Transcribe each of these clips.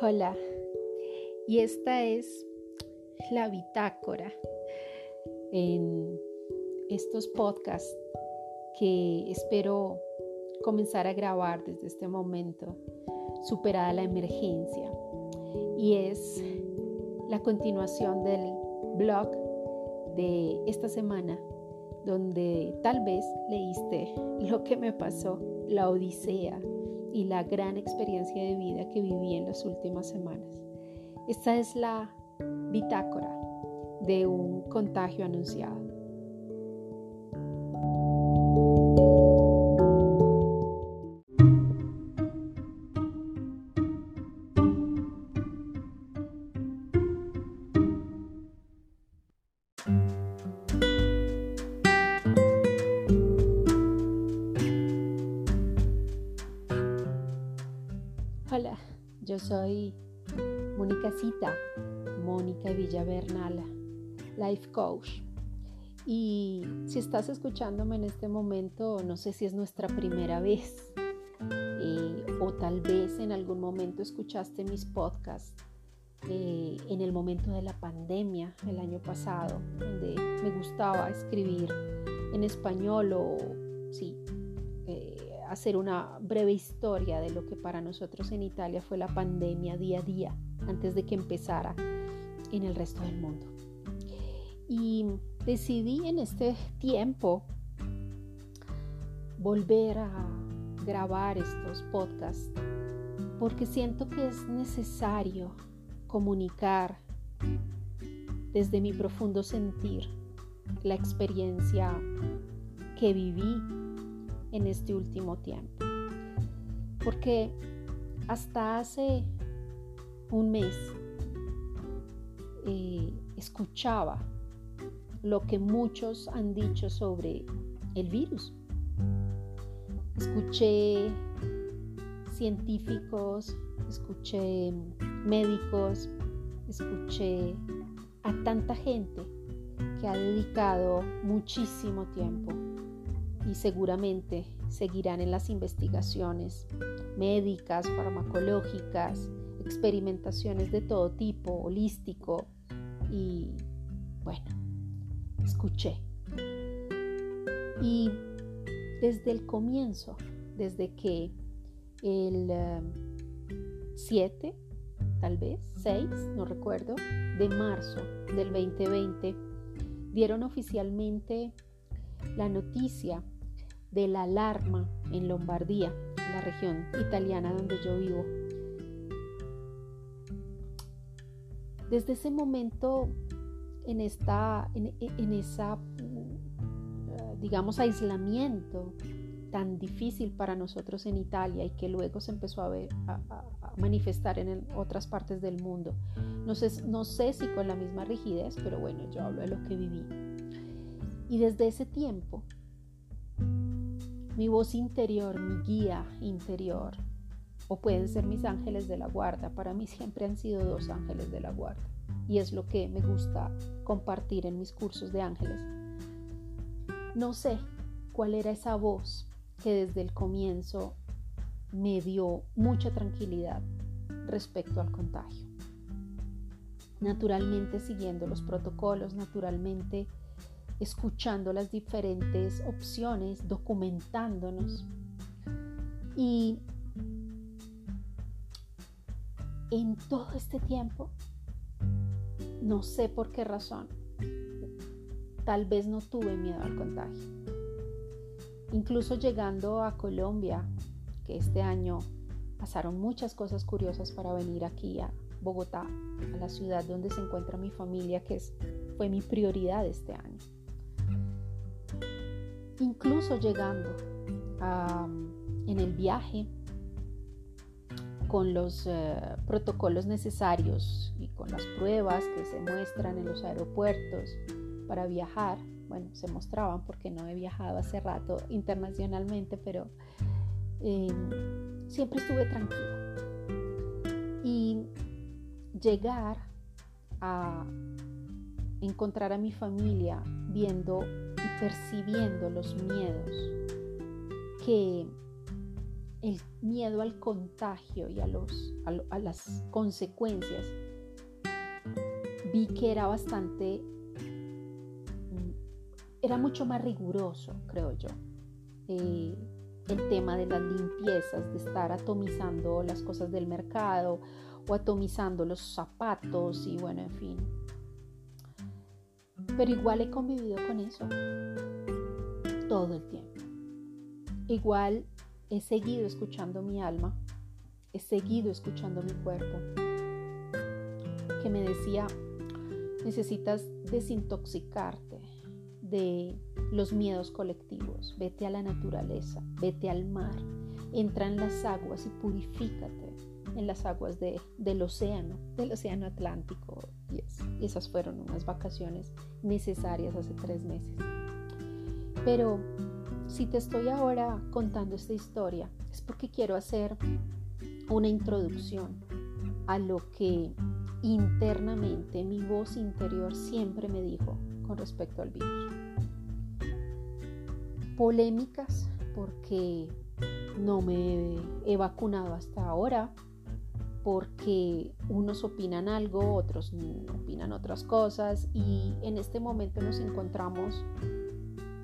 Hola, y esta es la bitácora en estos podcasts que espero comenzar a grabar desde este momento, superada la emergencia. Y es la continuación del blog de esta semana, donde tal vez leíste lo que me pasó, la odisea y la gran experiencia de vida que viví en las últimas semanas. Esta es la bitácora de un contagio anunciado. Yo soy Mónica Cita, Mónica Villavernala, Life Coach. Y si estás escuchándome en este momento, no sé si es nuestra primera vez eh, o tal vez en algún momento escuchaste mis podcasts eh, en el momento de la pandemia el año pasado, donde me gustaba escribir en español o sí, hacer una breve historia de lo que para nosotros en Italia fue la pandemia día a día antes de que empezara en el resto del mundo. Y decidí en este tiempo volver a grabar estos podcasts porque siento que es necesario comunicar desde mi profundo sentir la experiencia que viví en este último tiempo. Porque hasta hace un mes eh, escuchaba lo que muchos han dicho sobre el virus. Escuché científicos, escuché médicos, escuché a tanta gente que ha dedicado muchísimo tiempo y seguramente seguirán en las investigaciones médicas, farmacológicas, experimentaciones de todo tipo, holístico y bueno, escuché. Y desde el comienzo, desde que el 7, eh, tal vez 6, no recuerdo, de marzo del 2020, dieron oficialmente la noticia de la alarma en Lombardía, la región italiana donde yo vivo. Desde ese momento, en, esta, en, esa, digamos, aislamiento tan difícil para nosotros en Italia y que luego se empezó a, ver, a, manifestar en otras partes del mundo. No sé, no sé si con la misma rigidez, pero bueno, yo hablo de lo que viví. Y desde ese tiempo mi voz interior, mi guía interior, o pueden ser mis ángeles de la guarda. Para mí siempre han sido dos ángeles de la guarda y es lo que me gusta compartir en mis cursos de ángeles. No sé cuál era esa voz que desde el comienzo me dio mucha tranquilidad respecto al contagio. Naturalmente siguiendo los protocolos, naturalmente escuchando las diferentes opciones, documentándonos. Y en todo este tiempo, no sé por qué razón, tal vez no tuve miedo al contagio. Incluso llegando a Colombia, que este año pasaron muchas cosas curiosas para venir aquí a Bogotá, a la ciudad donde se encuentra mi familia, que fue mi prioridad este año incluso llegando en el viaje con los eh, protocolos necesarios y con las pruebas que se muestran en los aeropuertos para viajar. Bueno, se mostraban porque no he viajado hace rato internacionalmente, pero eh, siempre estuve tranquila. Y llegar a encontrar a mi familia viendo percibiendo los miedos que el miedo al contagio y a, los, a, las consecuencias, vi que era bastante, mm, era mucho más riguroso, creo yo. Eh, el tema de las limpiezas, de estar atomizando las cosas del mercado o atomizando los zapatos y bueno, en fin. Pero igual he convivido con eso todo el tiempo. Igual he seguido escuchando mi alma, he seguido escuchando mi cuerpo, que me decía, necesitas desintoxicarte de los miedos colectivos, vete a la naturaleza, vete al mar, entra en las aguas y purifícate en las aguas del océano, del océano Atlántico. Y esas fueron unas vacaciones necesarias hace tres meses. Pero si te estoy ahora contando esta historia, es porque quiero hacer una introducción a lo que internamente mi voz interior siempre me dijo con respecto al virus. Polémicas porque no me he vacunado hasta ahora, porque unos opinan algo, otros opinan otras cosas y en este momento nos encontramos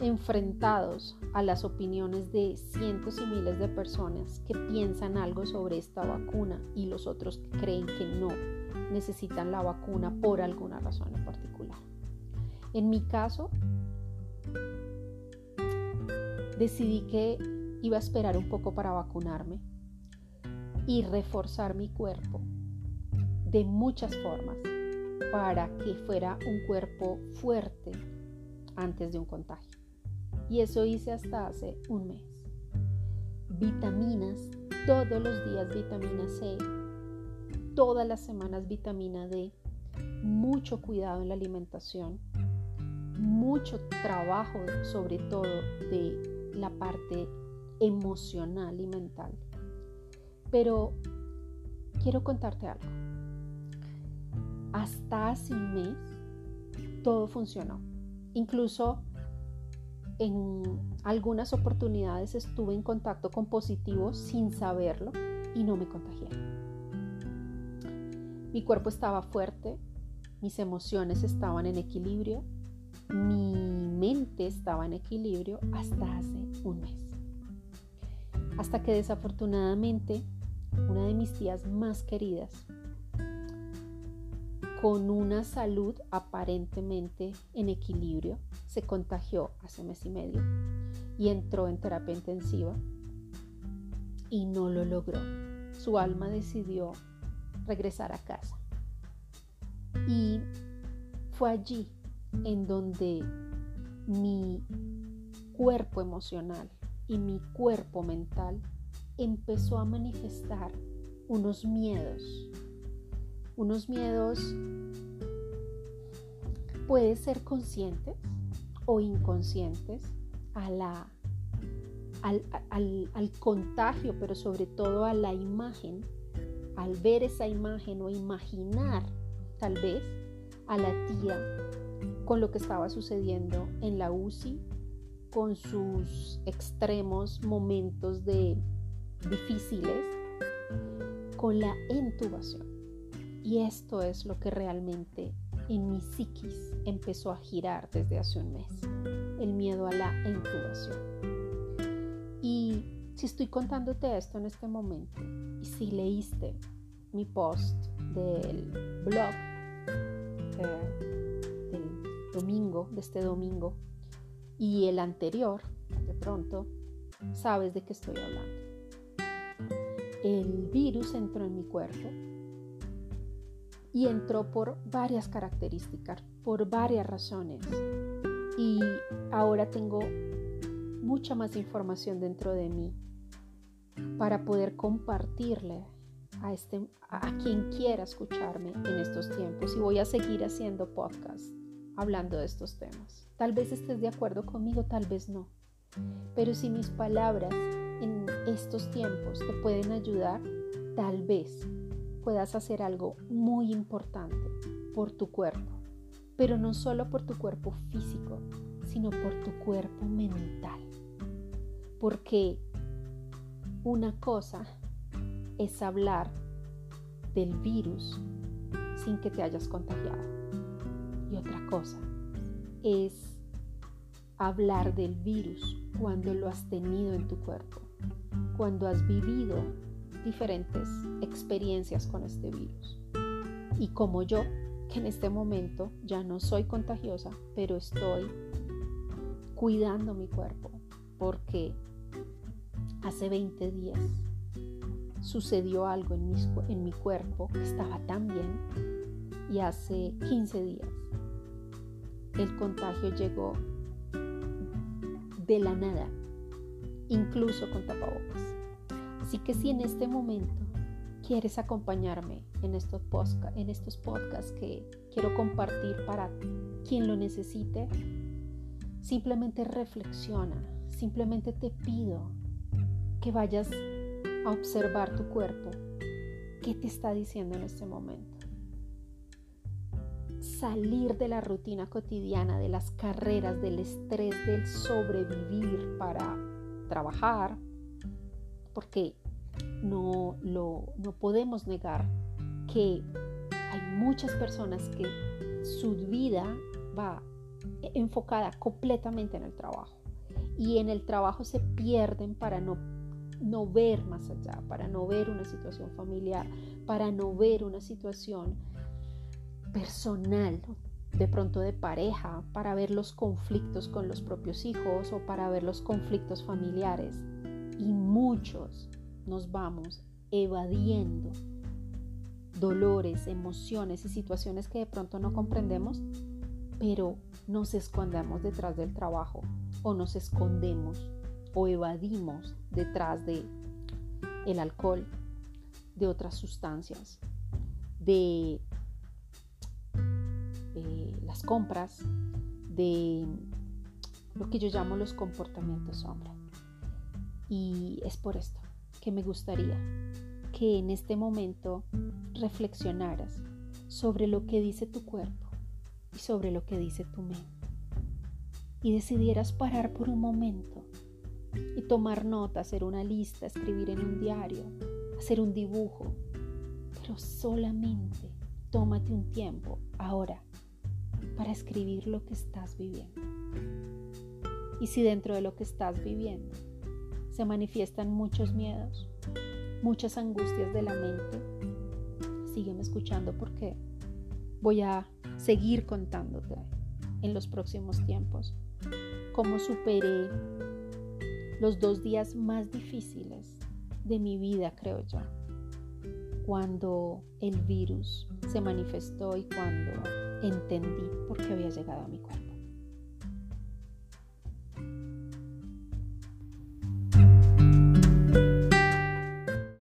enfrentados a las opiniones de cientos y miles de personas que piensan algo sobre esta vacuna y los otros que creen que no necesitan la vacuna por alguna razón en particular. En mi caso, decidí que iba a esperar un poco para vacunarme y reforzar mi cuerpo de muchas formas para que fuera un cuerpo fuerte antes de un contagio. Y eso hice hasta hace un mes. Vitaminas, todos los días vitamina C, todas las semanas vitamina D, mucho cuidado en la alimentación, mucho trabajo sobre todo de la parte emocional y mental. Pero quiero contarte algo. Hasta hace un mes todo funcionó. Incluso en algunas oportunidades estuve en contacto con positivos sin saberlo y no me contagié. Mi cuerpo estaba fuerte, mis emociones estaban en equilibrio, mi mente estaba en equilibrio hasta hace un mes. Hasta que desafortunadamente una de mis tías más queridas con una salud aparentemente en equilibrio, se contagió hace mes y medio y entró en terapia intensiva y no lo logró. Su alma decidió regresar a casa. Y fue allí en donde mi cuerpo emocional y mi cuerpo mental empezó a manifestar unos miedos. Unos miedos pueden ser conscientes o inconscientes a la, al, al, contagio, pero sobre todo a la imagen, al ver esa imagen o imaginar tal vez a la tía con lo que estaba sucediendo en la UCI, con sus extremos momentos de difíciles, con la intubación. Y esto es lo que realmente en mi psiquis empezó a girar desde hace un mes, el miedo a la intubación. Y si estoy contándote esto en este momento, y si leíste mi post del blog eh, del domingo, de este domingo, y el anterior, de pronto, sabes de qué estoy hablando. El virus entró en mi cuerpo y entró por varias características, por varias razones. Y ahora tengo mucha más información dentro de mí para poder compartirle a, este, a quien quiera escucharme en estos tiempos. Y voy a seguir haciendo podcast hablando de estos temas. Tal vez estés de acuerdo conmigo, tal vez no. Pero si mis palabras en estos tiempos te pueden ayudar, tal vez puedas hacer algo muy importante por tu cuerpo, pero no solo por tu cuerpo físico, sino por tu cuerpo mental. Porque una cosa es hablar del virus sin que te hayas contagiado. Y otra cosa es hablar del virus cuando lo has tenido en tu cuerpo, cuando has vivido diferentes experiencias con este virus. Y como yo, que en este momento ya no soy contagiosa, pero estoy cuidando mi cuerpo, porque hace 20 días sucedió algo en mi, en mi cuerpo que estaba tan bien y hace 15 días el contagio llegó de la nada, incluso con tapabocas. Así que si en este momento quieres acompañarme en estos, podcasts que quiero compartir para quien lo necesite, simplemente reflexiona, simplemente te pido que vayas a observar tu cuerpo. ¿Qué te está diciendo en este momento? Salir de la rutina cotidiana, de las carreras, del estrés, del sobrevivir para trabajar, porque no, lo, no podemos negar que hay muchas personas que su vida va enfocada completamente en el trabajo y en el trabajo se pierden para no no ver más allá, para no ver una situación familiar, para no ver una situación personal, de pronto de pareja, para ver los conflictos con los propios hijos o para ver los conflictos familiares. Y muchos nos vamos evadiendo dolores, emociones y situaciones que de pronto no comprendemos, pero nos escondemos detrás del trabajo o nos escondemos o evadimos detrás de el alcohol, de otras sustancias, de eh, las compras, de lo que yo llamo los comportamientos sombra. Y es por esto que me gustaría que en este momento reflexionaras sobre lo que dice tu cuerpo y sobre lo que dice tu mente. Y decidieras parar por un momento y tomar nota, hacer una lista, escribir en un diario, hacer un dibujo. Pero solamente tómate un tiempo ahora para escribir lo que estás viviendo. Y si dentro de lo que estás viviendo se manifiestan muchos miedos, muchas angustias de la mente, sígueme escuchando porque voy a seguir contándote en los próximos tiempos cómo superé los dos días más difíciles de mi vida, creo yo, cuando el virus se manifestó y cuando entendí por qué había llegado a mi cuerpo.